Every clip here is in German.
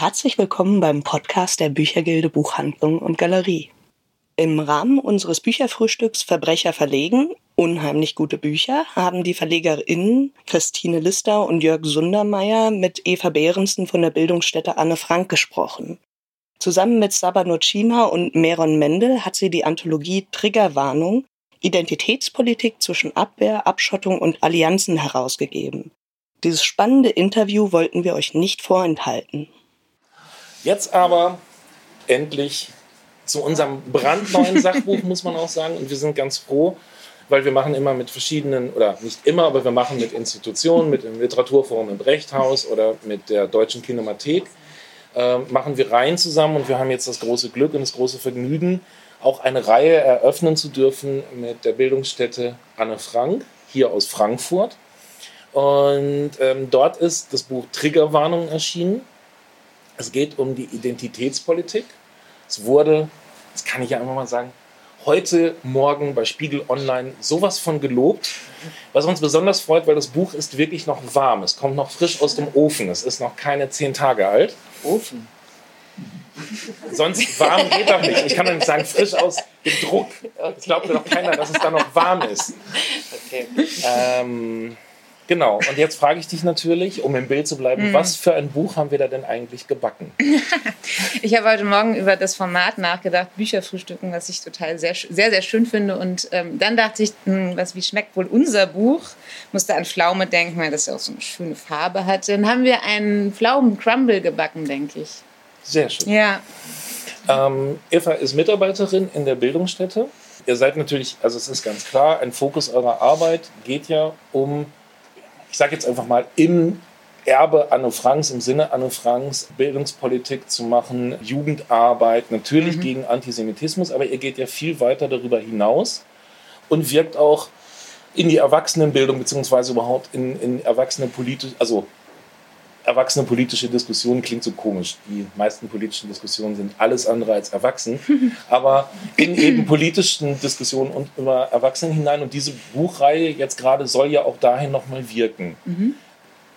Herzlich willkommen beim Podcast der Büchergilde Buchhandlung und Galerie. Im Rahmen unseres Bücherfrühstücks Verbrecher verlegen, unheimlich gute Bücher, haben die VerlegerInnen Christine Lister und Jörg Sundermeier mit Eva Behrensen von der Bildungsstätte Anne Frank gesprochen. Zusammen mit Saba Nocima und Meron Mendel hat sie die Anthologie Triggerwarnung Identitätspolitik zwischen Abwehr, Abschottung und Allianzen herausgegeben. Dieses spannende Interview wollten wir euch nicht vorenthalten. Jetzt aber endlich zu unserem brandneuen Sachbuch, muss man auch sagen. Und wir sind ganz froh, weil wir machen immer mit verschiedenen, oder nicht immer, aber wir machen mit Institutionen, mit dem Literaturforum im Brechthaus oder mit der Deutschen Kinemathek, äh, machen wir Reihen zusammen und wir haben jetzt das große Glück und das große Vergnügen, auch eine Reihe eröffnen zu dürfen mit der Bildungsstätte Anne Frank, hier aus Frankfurt. Und ähm, dort ist das Buch Triggerwarnung erschienen. Es geht um die Identitätspolitik. Es wurde, das kann ich ja einfach mal sagen, heute Morgen bei Spiegel Online sowas von gelobt, was uns besonders freut, weil das Buch ist wirklich noch warm. Es kommt noch frisch aus dem Ofen. Es ist noch keine zehn Tage alt. Ofen? Sonst warm geht doch nicht. Ich kann doch nicht sagen, frisch aus dem Druck. Das glaubt mir doch keiner, dass es da noch warm ist. Okay. Ähm, Genau, und jetzt frage ich dich natürlich, um im Bild zu bleiben, mm. was für ein Buch haben wir da denn eigentlich gebacken? ich habe heute Morgen über das Format nachgedacht, Bücherfrühstücken, was ich total sehr, sehr, sehr schön finde. Und ähm, dann dachte ich, mh, hm, was, wie schmeckt wohl unser Buch? Musste an Pflaume denken, weil das ja auch so eine schöne Farbe hat. Dann haben wir einen Pflaumen-Crumble gebacken, denke ich. Sehr schön. Ja. Ähm, Eva ist Mitarbeiterin in der Bildungsstätte. Ihr seid natürlich, also es ist ganz klar, ein Fokus eurer Arbeit geht ja um ich sage jetzt einfach mal, im Erbe Anne Franks, im Sinne Anne Franks, Bildungspolitik zu machen, Jugendarbeit, natürlich mhm. gegen Antisemitismus, aber ihr geht ja viel weiter darüber hinaus und wirkt auch in die Erwachsenenbildung beziehungsweise überhaupt in, in erwachsene politische, also erwachsene politische Diskussionen klingt so komisch. Die meisten politischen Diskussionen sind alles andere als erwachsen. Aber in eben politischen Diskussionen und über Erwachsenen hinein. Und diese Buchreihe jetzt gerade soll ja auch dahin nochmal wirken. Mhm.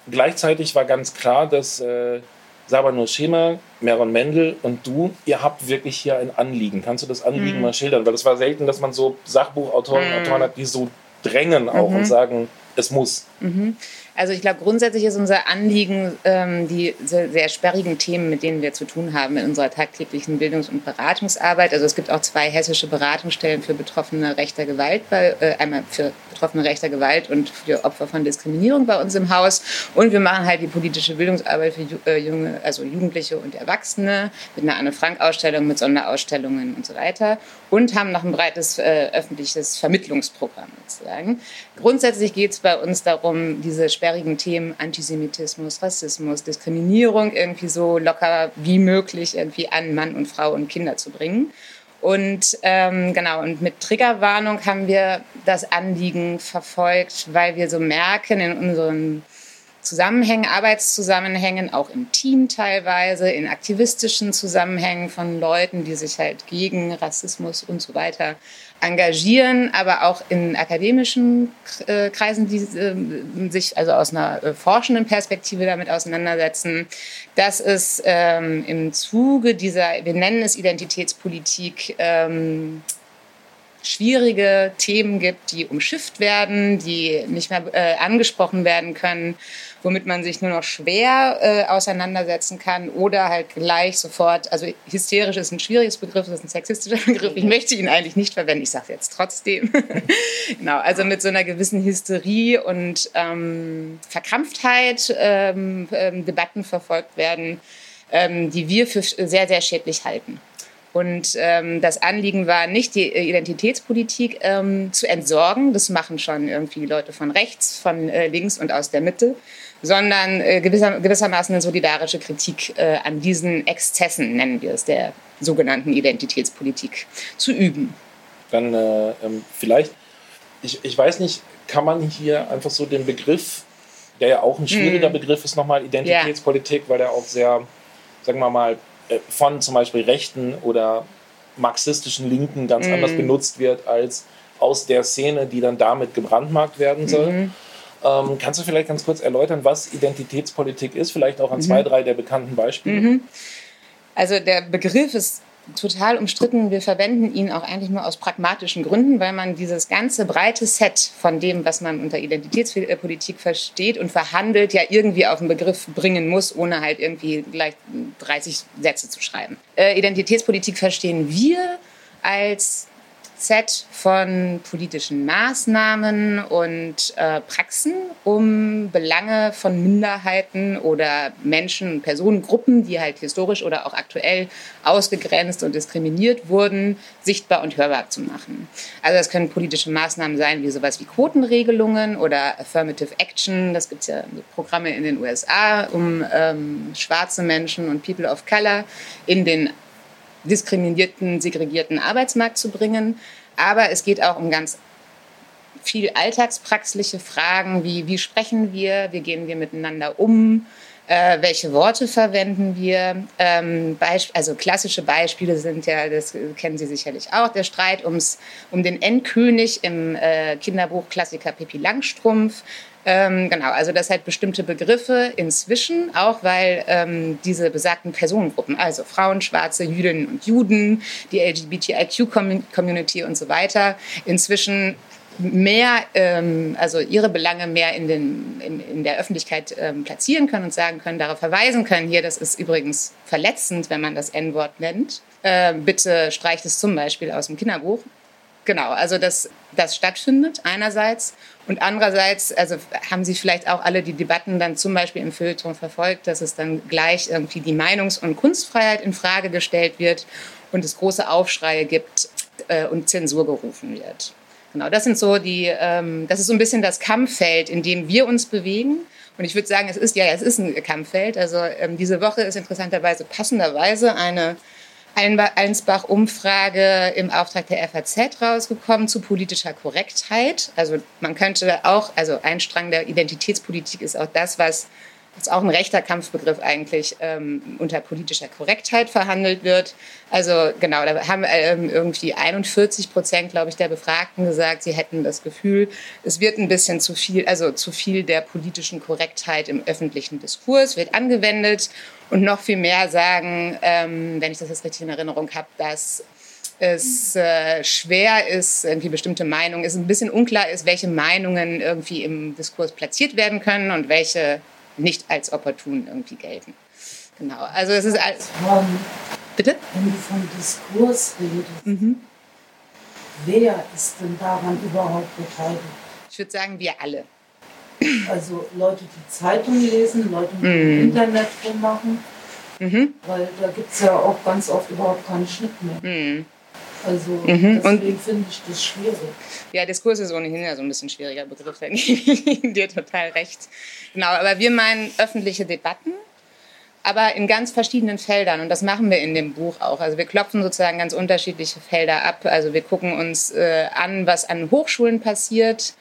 Gleichzeitig war ganz klar, dass äh, Sabanur Schema, Meron Mendel und du, ihr habt wirklich hier ein Anliegen. Kannst du das Anliegen mhm. mal schildern? Weil es war selten, dass man so Sachbuchautoren mhm. Autoren hat, die so drängen auch und mhm. sagen, es muss. Mhm. Also ich glaube, grundsätzlich ist unser Anliegen ähm, die sehr, sehr, sperrigen Themen, mit denen wir zu tun haben in unserer tagtäglichen Bildungs- und Beratungsarbeit. Also es gibt auch zwei hessische Beratungsstellen für Betroffene rechter Gewalt, bei, äh, einmal für Betroffene rechter Gewalt und für Opfer von Diskriminierung bei uns im Haus. Und wir machen halt die politische Bildungsarbeit für äh, junge, also Jugendliche und Erwachsene mit einer Anne-Frank-Ausstellung, mit Sonderausstellungen und so weiter. Und haben noch ein breites äh, öffentliches Vermittlungsprogramm sozusagen. Grundsätzlich geht es bei uns darum, diese sperrigen Themen Antisemitismus, Rassismus, Diskriminierung irgendwie so locker wie möglich irgendwie an Mann und Frau und Kinder zu bringen. Und ähm, genau, und mit Triggerwarnung haben wir das Anliegen verfolgt, weil wir so merken in unseren Zusammenhängen, Arbeitszusammenhängen, auch im Team teilweise, in aktivistischen Zusammenhängen von Leuten, die sich halt gegen Rassismus und so weiter engagieren, aber auch in akademischen äh, Kreisen, die äh, sich also aus einer äh, forschenden Perspektive damit auseinandersetzen, dass es ähm, im Zuge dieser, wir nennen es Identitätspolitik, ähm, schwierige Themen gibt, die umschifft werden, die nicht mehr äh, angesprochen werden können, womit man sich nur noch schwer äh, auseinandersetzen kann oder halt gleich sofort, also hysterisch ist ein schwieriges Begriff, das ist ein sexistischer Begriff, ich möchte ihn eigentlich nicht verwenden, ich sage jetzt trotzdem. genau, also mit so einer gewissen Hysterie und ähm, Verkrampftheit ähm, ähm, Debatten verfolgt werden, ähm, die wir für sehr, sehr schädlich halten. Und ähm, das Anliegen war nicht, die Identitätspolitik ähm, zu entsorgen. Das machen schon irgendwie Leute von rechts, von äh, links und aus der Mitte, sondern äh, gewisser, gewissermaßen eine solidarische Kritik äh, an diesen Exzessen, nennen wir es, der sogenannten Identitätspolitik zu üben. Dann äh, ähm, vielleicht, ich, ich weiß nicht, kann man hier einfach so den Begriff, der ja auch ein schwieriger mm. Begriff ist, nochmal Identitätspolitik, ja. weil der auch sehr, sagen wir mal, äh, von zum Beispiel rechten oder marxistischen Linken ganz mm. anders benutzt wird als aus der Szene, die dann damit gebrandmarkt werden soll. Mm. Ähm, kannst du vielleicht ganz kurz erläutern, was Identitätspolitik ist? Vielleicht auch an zwei, mhm. drei der bekannten Beispiele. Mhm. Also der Begriff ist total umstritten. Wir verwenden ihn auch eigentlich nur aus pragmatischen Gründen, weil man dieses ganze breite Set von dem, was man unter Identitätspolitik versteht und verhandelt, ja irgendwie auf den Begriff bringen muss, ohne halt irgendwie gleich 30 Sätze zu schreiben. Äh, Identitätspolitik verstehen wir als Set von politischen Maßnahmen und äh, Praxen, um Belange von Minderheiten oder Menschen, Personengruppen, die halt historisch oder auch aktuell ausgegrenzt und diskriminiert wurden, sichtbar und hörbar zu machen. Also das können politische Maßnahmen sein, wie sowas wie Quotenregelungen oder Affirmative Action. Das gibt es ja Programme in den USA, um ähm, schwarze Menschen und People of Color in den diskriminierten, segregierten Arbeitsmarkt zu bringen. Aber es geht auch um ganz viel alltagspraxliche Fragen, wie wie sprechen wir, wie gehen wir miteinander um, äh, welche Worte verwenden wir. Ähm, also klassische Beispiele sind ja, das kennen Sie sicherlich auch, der Streit ums, um den Endkönig im äh, Kinderbuch Klassiker Pippi Langstrumpf. Ähm, genau, also das halt bestimmte Begriffe inzwischen, auch weil ähm, diese besagten Personengruppen, also Frauen, Schwarze, Jüdinnen und Juden, die LGBTIQ-Community und so weiter, inzwischen mehr, ähm, also ihre Belange mehr in, den, in, in der Öffentlichkeit ähm, platzieren können und sagen können, darauf verweisen können, hier, das ist übrigens verletzend, wenn man das N-Wort nennt. Äh, bitte streicht es zum Beispiel aus dem Kinderbuch. Genau, also dass das stattfindet einerseits und andererseits, also haben Sie vielleicht auch alle die Debatten dann zum Beispiel im Feuilleton verfolgt, dass es dann gleich irgendwie die Meinungs- und Kunstfreiheit in Frage gestellt wird und es große Aufschreie gibt äh, und Zensur gerufen wird. Genau, das sind so die, ähm, das ist so ein bisschen das Kampffeld, in dem wir uns bewegen. Und ich würde sagen, es ist ja, es ist ein Kampffeld. Also ähm, diese Woche ist interessanterweise passenderweise eine Einsbach-Umfrage im Auftrag der FAZ rausgekommen zu politischer Korrektheit. Also man könnte auch, also ein Strang der Identitätspolitik ist auch das, was das ist auch ein rechter Kampfbegriff eigentlich, ähm, unter politischer Korrektheit verhandelt wird. Also genau, da haben ähm, irgendwie 41 Prozent, glaube ich, der Befragten gesagt, sie hätten das Gefühl, es wird ein bisschen zu viel, also zu viel der politischen Korrektheit im öffentlichen Diskurs wird angewendet und noch viel mehr sagen, ähm, wenn ich das jetzt richtig in Erinnerung habe, dass es äh, schwer ist, irgendwie bestimmte Meinungen, es ein bisschen unklar ist, welche Meinungen irgendwie im Diskurs platziert werden können und welche nicht als opportun irgendwie gelten. Genau, also es ist als... Von, Bitte? Wenn du von Diskurs redest, mhm. wer ist denn daran überhaupt beteiligt? Ich würde sagen, wir alle. Also Leute, die Zeitungen lesen, Leute, die mhm. im Internet rummachen, mhm. weil da gibt es ja auch ganz oft überhaupt keinen Schnitt mehr. Mhm. Also mhm. deswegen finde ich das schwierig. Ja, Diskurs ist ohnehin ja so ein bisschen schwieriger Begriff, da gebe ich dir total recht. Genau, aber wir meinen öffentliche Debatten, aber in ganz verschiedenen Feldern. Und das machen wir in dem Buch auch. Also wir klopfen sozusagen ganz unterschiedliche Felder ab. Also wir gucken uns äh, an, was an Hochschulen passiert.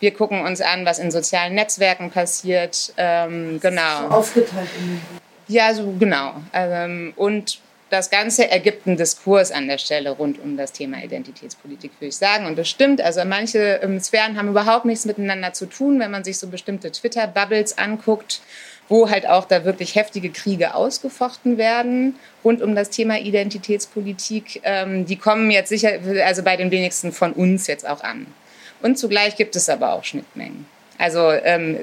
Wir gucken uns an, was in sozialen Netzwerken passiert. Ähm, genau. So aufgeteilt in dem Buch. Ja, so genau. Ähm, und das Ganze ergibt einen Diskurs an der Stelle rund um das Thema Identitätspolitik, würde ich sagen. Und das stimmt. Also manche ähm, Sphären haben überhaupt nichts miteinander zu tun, wenn man sich so bestimmte Twitter-Bubbles anguckt, wo halt auch da wirklich heftige Kriege ausgefochten werden rund um das Thema Identitätspolitik. Ähm, die kommen jetzt sicher, also bei den wenigsten von uns jetzt auch an. Und zugleich gibt es aber auch Schnittmengen. Also ähm,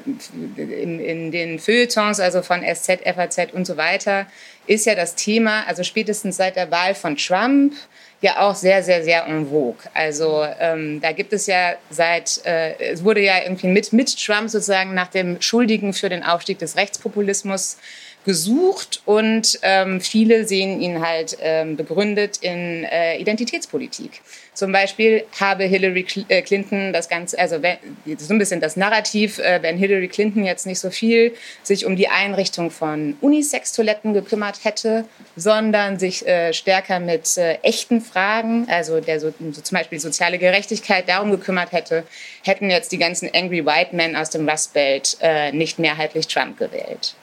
in, in den Feuilletons, also von SZ, FAZ und so weiter, ist ja das Thema, also spätestens seit der Wahl von Trump, ja auch sehr, sehr, sehr en vogue. Also ähm, da gibt es ja seit, äh, es wurde ja irgendwie mit, mit Trump sozusagen nach dem Schuldigen für den Aufstieg des Rechtspopulismus gesucht und ähm, viele sehen ihn halt ähm, begründet in äh, Identitätspolitik. Zum Beispiel habe Hillary äh, Clinton das Ganze, also wenn, so ein bisschen das Narrativ, äh, wenn Hillary Clinton jetzt nicht so viel sich um die Einrichtung von Unisex-Toiletten gekümmert hätte, sondern sich äh, stärker mit äh, echten Fragen, also der so, so zum Beispiel soziale Gerechtigkeit, darum gekümmert hätte, hätten jetzt die ganzen Angry White Men aus dem Rust Belt äh, nicht mehrheitlich Trump gewählt.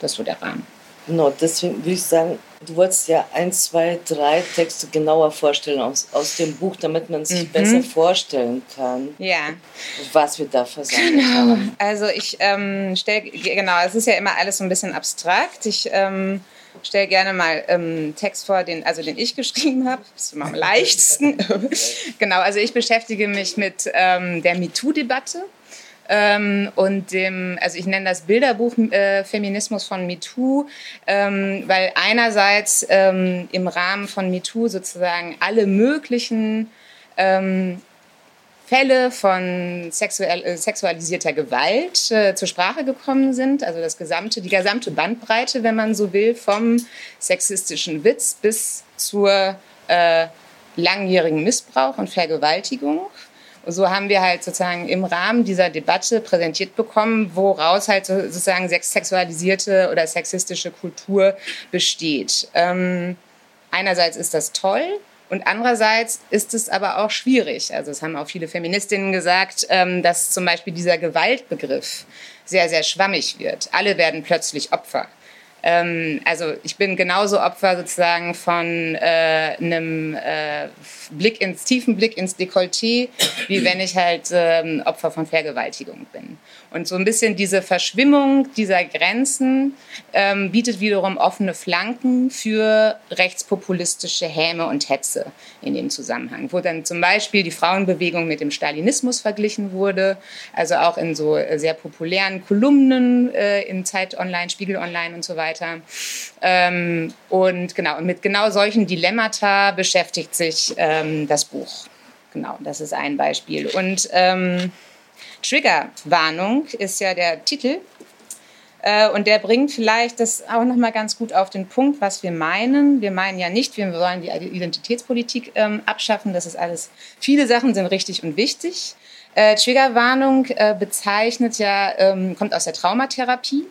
Das so der Rahmen. Genau, deswegen würde ich sagen, du wolltest ja ein, zwei, drei Texte genauer vorstellen aus, aus dem Buch, damit man sich mhm. besser vorstellen kann. Ja. Was wir da versammelt genau. haben. Also ich ähm, stelle, genau, es ist ja immer alles so ein bisschen abstrakt. Ich ähm, stelle gerne mal ähm, Text vor, den, also den ich geschrieben habe. Das ist immer am leichtesten. genau, also ich beschäftige mich mit ähm, der MeToo-Debatte ähm, und dem, also ich nenne das Bilderbuch äh, Feminismus von MeToo, ähm, weil einerseits ähm, im Rahmen von MeToo sozusagen alle möglichen ähm, Fälle von sexuell, äh, sexualisierter Gewalt äh, zur Sprache gekommen sind, also das gesamte, die gesamte Bandbreite, wenn man so will, vom sexistischen Witz bis zur äh, langjährigen Missbrauch und Vergewaltigung so haben wir halt sozusagen im Rahmen dieser Debatte präsentiert bekommen, woraus halt sozusagen sexualisierte oder sexistische Kultur besteht. Ähm, einerseits ist das toll, und andererseits ist es aber auch schwierig. Also es haben auch viele Feministinnen gesagt, ähm, dass zum Beispiel dieser Gewaltbegriff sehr, sehr schwammig wird. Alle werden plötzlich Opfer. Ähm, also ich bin genauso Opfer sozusagen von äh, einem äh, Blick ins tiefen Blick ins Dekolleté, wie wenn ich halt ähm, Opfer von Vergewaltigung bin. Und so ein bisschen diese Verschwimmung dieser Grenzen ähm, bietet wiederum offene Flanken für rechtspopulistische Häme und Hetze in dem Zusammenhang, wo dann zum Beispiel die Frauenbewegung mit dem Stalinismus verglichen wurde, also auch in so äh, sehr populären Kolumnen äh, in Zeit Online, Spiegel Online und so weiter. Ähm, und genau, und mit genau solchen Dilemmata beschäftigt sich ähm, das Buch. Genau, das ist ein Beispiel. Und ähm, Triggerwarnung ist ja der Titel. Äh, und der bringt vielleicht das auch noch mal ganz gut auf den Punkt, was wir meinen. Wir meinen ja nicht, wir wollen die Identitätspolitik ähm, abschaffen. Das ist alles. Viele Sachen sind richtig und wichtig. Äh, Triggerwarnung äh, bezeichnet ja, ähm, kommt aus der Traumatherapie.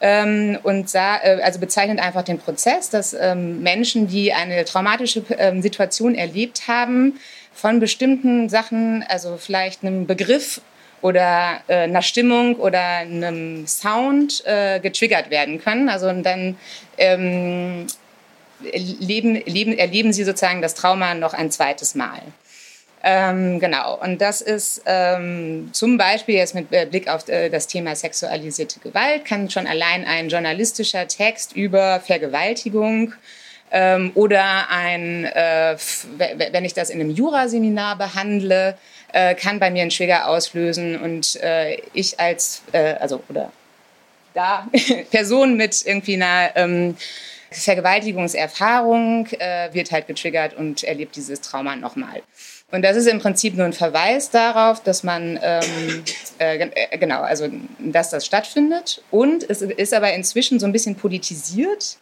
Ähm, und sah, äh, also bezeichnet einfach den Prozess, dass ähm, Menschen, die eine traumatische ähm, Situation erlebt haben, von bestimmten Sachen, also vielleicht einem Begriff oder äh, einer Stimmung oder einem Sound äh, getriggert werden können. Also und dann ähm, leben, leben, erleben sie sozusagen das Trauma noch ein zweites Mal. Ähm, genau, und das ist ähm, zum Beispiel jetzt mit äh, Blick auf äh, das Thema sexualisierte Gewalt, kann schon allein ein journalistischer Text über Vergewaltigung ähm, oder ein, äh, wenn ich das in einem Juraseminar behandle, äh, kann bei mir einen Trigger auslösen und äh, ich als, äh, also oder da Person mit irgendwie einer ähm, Vergewaltigungserfahrung äh, wird halt getriggert und erlebt dieses Trauma nochmal. Und das ist im Prinzip nur ein Verweis darauf, dass man, ähm, äh, äh, genau, also dass das stattfindet. Und es ist aber inzwischen so ein bisschen politisiert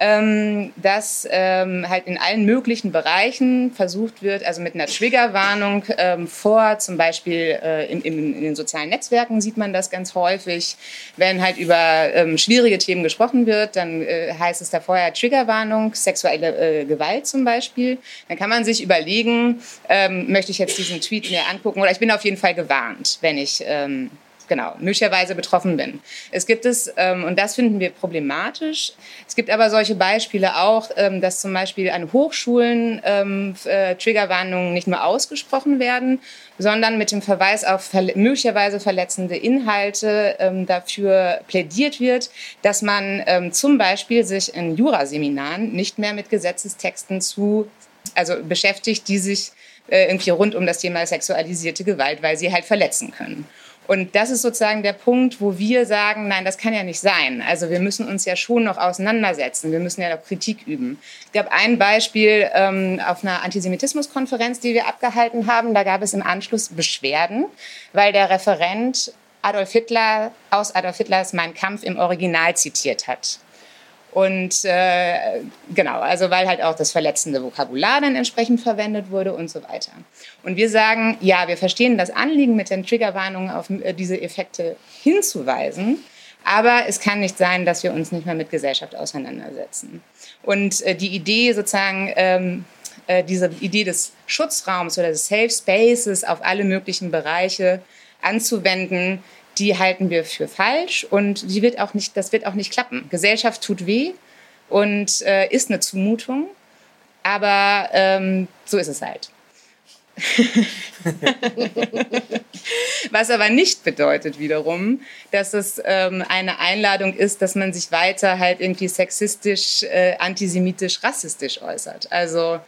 ähm, dass ähm, halt in allen möglichen Bereichen versucht wird, also mit einer Triggerwarnung ähm, vor, zum Beispiel äh, in, in, in, den sozialen Netzwerken sieht man das ganz häufig. Wenn halt über ähm, schwierige Themen gesprochen wird, dann äh, heißt es da vorher Triggerwarnung, sexuelle äh, Gewalt zum Beispiel. Dann kann man sich überlegen, ähm, möchte ich jetzt diesen Tweet mir angucken oder ich bin auf jeden Fall gewarnt, wenn ich ähm, genau, möglicherweise betroffen bin. Es gibt es, ähm, und das finden wir problematisch, es gibt aber solche Beispiele auch, ähm, dass zum Beispiel an Hochschulen ähm, äh, Triggerwarnungen nicht nur ausgesprochen werden, sondern mit dem Verweis auf verle möglicherweise verletzende Inhalte ähm, dafür plädiert wird, dass man ähm, zum Beispiel sich in Juraseminaren nicht mehr mit Gesetzestexten zu, also beschäftigt, die sich äh, irgendwie rund um das Thema sexualisierte Gewalt, weil sie halt verletzen können. Und das ist sozusagen der Punkt, wo wir sagen, nein, das kann ja nicht sein. Also wir müssen uns ja schon noch auseinandersetzen. Wir müssen ja noch Kritik üben. Es gab ein Beispiel ähm, auf einer Antisemitismuskonferenz, die wir abgehalten haben. Da gab es im Anschluss Beschwerden, weil der Referent Adolf Hitler aus Adolf Hitlers Mein Kampf im Original zitiert hat. Und äh, genau, also weil halt auch das verletzende Vokabular dann entsprechend verwendet wurde und so weiter. Und wir sagen, ja, wir verstehen das Anliegen mit den Triggerwarnungen auf äh, diese Effekte hinzuweisen, aber es kann nicht sein, dass wir uns nicht mehr mit Gesellschaft auseinandersetzen. Und äh, die Idee sozusagen, ähm, äh, diese Idee des Schutzraums oder des Safe Spaces auf alle möglichen Bereiche anzuwenden, die halten wir für falsch und die wird auch nicht, das wird auch nicht klappen. Gesellschaft tut weh und äh, ist eine Zumutung, aber ähm, so ist es halt. Was aber nicht bedeutet wiederum, dass es ähm, eine Einladung ist, dass man sich weiter halt irgendwie sexistisch, äh, antisemitisch, rassistisch äußert. Also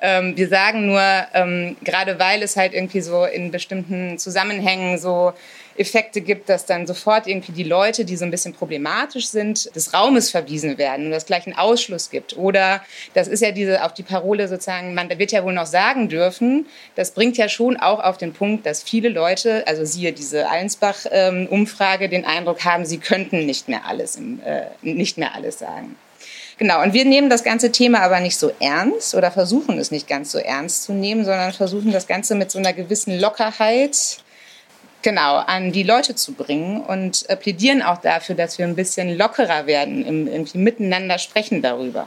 ähm, wir sagen nur, ähm, gerade weil es halt irgendwie so in bestimmten Zusammenhängen so Effekte gibt, dass dann sofort irgendwie die Leute, die so ein bisschen problematisch sind, des Raumes verwiesen werden und das gleich einen Ausschluss gibt. Oder das ist ja diese auf die Parole sozusagen, man wird ja wohl noch sagen dürfen, das bringt ja schon auch auf den Punkt, dass viele Leute, also siehe diese Allensbach-Umfrage, ähm, den Eindruck haben, sie könnten nicht mehr alles, im, äh, nicht mehr alles sagen. Genau, und wir nehmen das ganze Thema aber nicht so ernst oder versuchen es nicht ganz so ernst zu nehmen, sondern versuchen das Ganze mit so einer gewissen Lockerheit genau an die Leute zu bringen und äh, plädieren auch dafür, dass wir ein bisschen lockerer werden, im, irgendwie miteinander sprechen darüber.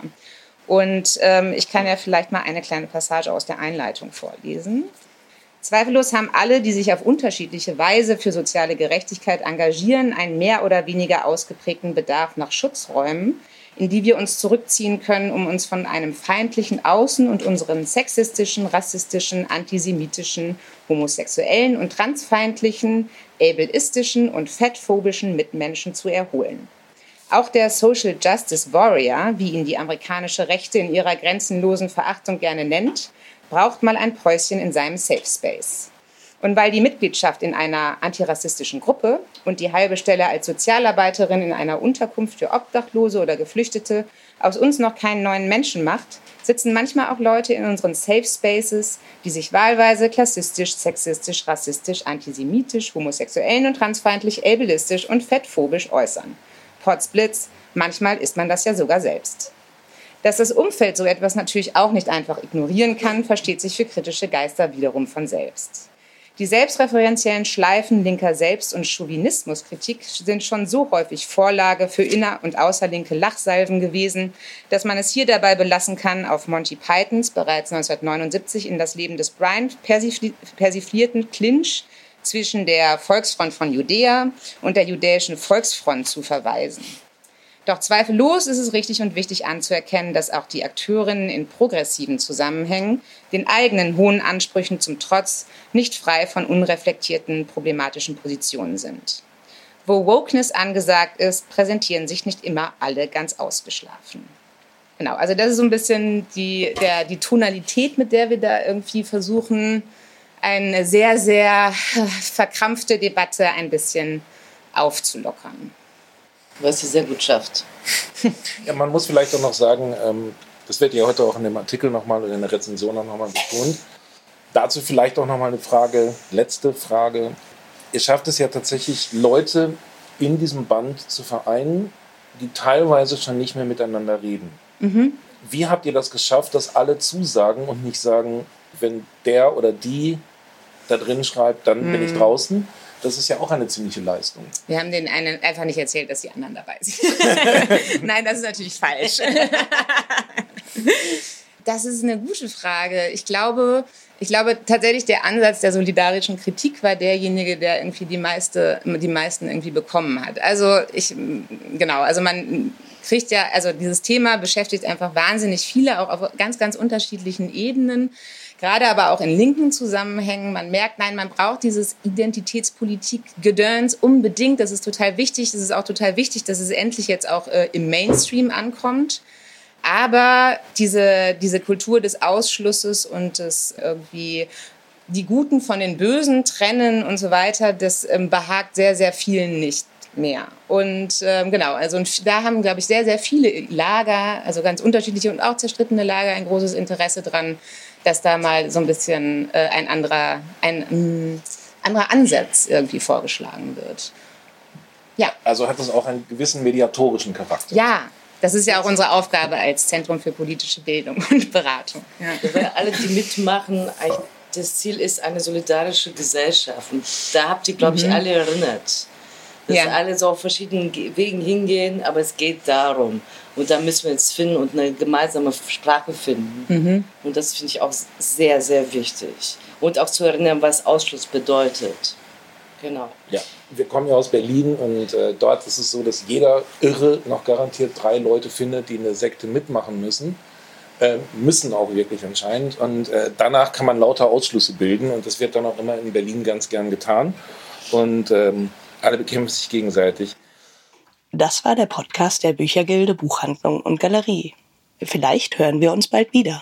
Und ähm, ich kann ja vielleicht mal eine kleine Passage aus der Einleitung vorlesen. Zweifellos haben alle, die sich auf unterschiedliche Weise für soziale Gerechtigkeit engagieren, einen mehr oder weniger ausgeprägten Bedarf nach Schutzräumen, in die wir uns zurückziehen können, um uns von einem feindlichen Außen und unseren sexistischen, rassistischen, antisemitischen, homosexuellen und transfeindlichen, ableistischen und fettphobischen Mitmenschen zu erholen. Auch der Social Justice Warrior, wie ihn die amerikanische Rechte in ihrer grenzenlosen Verachtung gerne nennt, braucht mal ein Päuschen in seinem Safe Space. Und weil die Mitgliedschaft in einer antirassistischen Gruppe und die halbe Stelle als Sozialarbeiterin in einer Unterkunft für Obdachlose oder Geflüchtete aus uns noch keinen neuen Menschen macht, sitzen manchmal auch Leute in unseren Safe Spaces, die sich wahlweise klassistisch, sexistisch, rassistisch, antisemitisch, homosexuell und transfeindlich, ableistisch und fettphobisch äußern. Potzblitz, manchmal ist man das ja sogar selbst. Dass das Umfeld so etwas natürlich auch nicht einfach ignorieren kann, versteht sich für kritische Geister wiederum von selbst. Die selbstreferenziellen Schleifen linker Selbst- und Chauvinismuskritik sind schon so häufig Vorlage für inner- und außerlinke Lachsalven gewesen, dass man es hier dabei belassen kann, auf Monty Pythons bereits 1979 in das Leben des Brian persiflierten Clinch zwischen der Volksfront von Judäa und der judäischen Volksfront zu verweisen. Doch zweifellos ist es richtig und wichtig anzuerkennen, dass auch die Akteurinnen in progressiven Zusammenhängen den eigenen hohen Ansprüchen zum Trotz nicht frei von unreflektierten problematischen Positionen sind. Wo Wokeness angesagt ist, präsentieren sich nicht immer alle ganz ausgeschlafen. Genau, also das ist so ein bisschen die, der, die Tonalität, mit der wir da irgendwie versuchen, eine sehr, sehr verkrampfte Debatte ein bisschen aufzulockern was sie sehr gut schafft. Ja, man muss vielleicht auch noch sagen, ähm, das wird ja heute auch in dem Artikel nochmal oder in der Rezension auch nochmal betont. Dazu vielleicht auch nochmal eine Frage, letzte Frage. Ihr schafft es ja tatsächlich, Leute in diesem Band zu vereinen, die teilweise schon nicht mehr miteinander reden. Mhm. Wie habt ihr das geschafft, dass alle zusagen und nicht sagen, wenn der oder die da drin schreibt, dann mhm. bin ich mhm. draußen, das ist ja auch eine ziemliche Leistung. Wir haben den einen einfach nicht erzählt, dass die anderen dabei sind. Nein, das ist natürlich falsch. das ist eine gute Frage. Ich glaube, ich glaube tatsächlich, der Ansatz der solidarischen Kritik war derjenige, der irgendwie die, meiste, die meisten irgendwie bekommen hat. Also ich, genau, also man kriegt ja, also dieses Thema beschäftigt einfach wahnsinnig viele, auch auf ganz, ganz unterschiedlichen Ebenen gerade aber auch in linken Zusammenhängen. Man merkt, nein, man braucht dieses Identitätspolitik-Gedöns unbedingt. Das ist total wichtig. Es ist auch total wichtig, dass es endlich jetzt auch äh, im Mainstream ankommt. Aber diese, diese Kultur des Ausschlusses und des irgendwie die Guten von den Bösen trennen und so weiter, das ähm, behagt sehr, sehr vielen nicht mehr. Und ähm, genau, also und da haben, glaube ich, sehr, sehr viele Lager, also ganz unterschiedliche und auch zerstrittene Lager, ein großes Interesse dran, dass da mal so ein bisschen äh, ein anderer, ein ähm, anderer Ansatz irgendwie vorgeschlagen wird. Ja. Also hat das auch einen gewissen mediatorischen Charakter. Ja, das ist ja auch unsere Aufgabe als Zentrum für politische Bildung und Beratung. Ja. Weil alle, die mitmachen, das Ziel ist eine solidarische Gesellschaft. Und da habt ihr, glaube ich, mhm. alle erinnert. Dass ja. alle so auf verschiedenen Wegen hingehen, aber es geht darum. Und da müssen wir jetzt finden und eine gemeinsame Sprache finden. Mhm. Und das finde ich auch sehr, sehr wichtig. Und auch zu erinnern, was Ausschluss bedeutet. Genau. Ja, wir kommen ja aus Berlin und äh, dort ist es so, dass jeder Irre noch garantiert drei Leute findet, die eine Sekte mitmachen müssen. Äh, müssen auch wirklich anscheinend. Und äh, danach kann man lauter Ausschlüsse bilden und das wird dann auch immer in Berlin ganz gern getan. Und ähm, alle bekämpfen sich gegenseitig. Das war der Podcast der Büchergilde Buchhandlung und Galerie. Vielleicht hören wir uns bald wieder.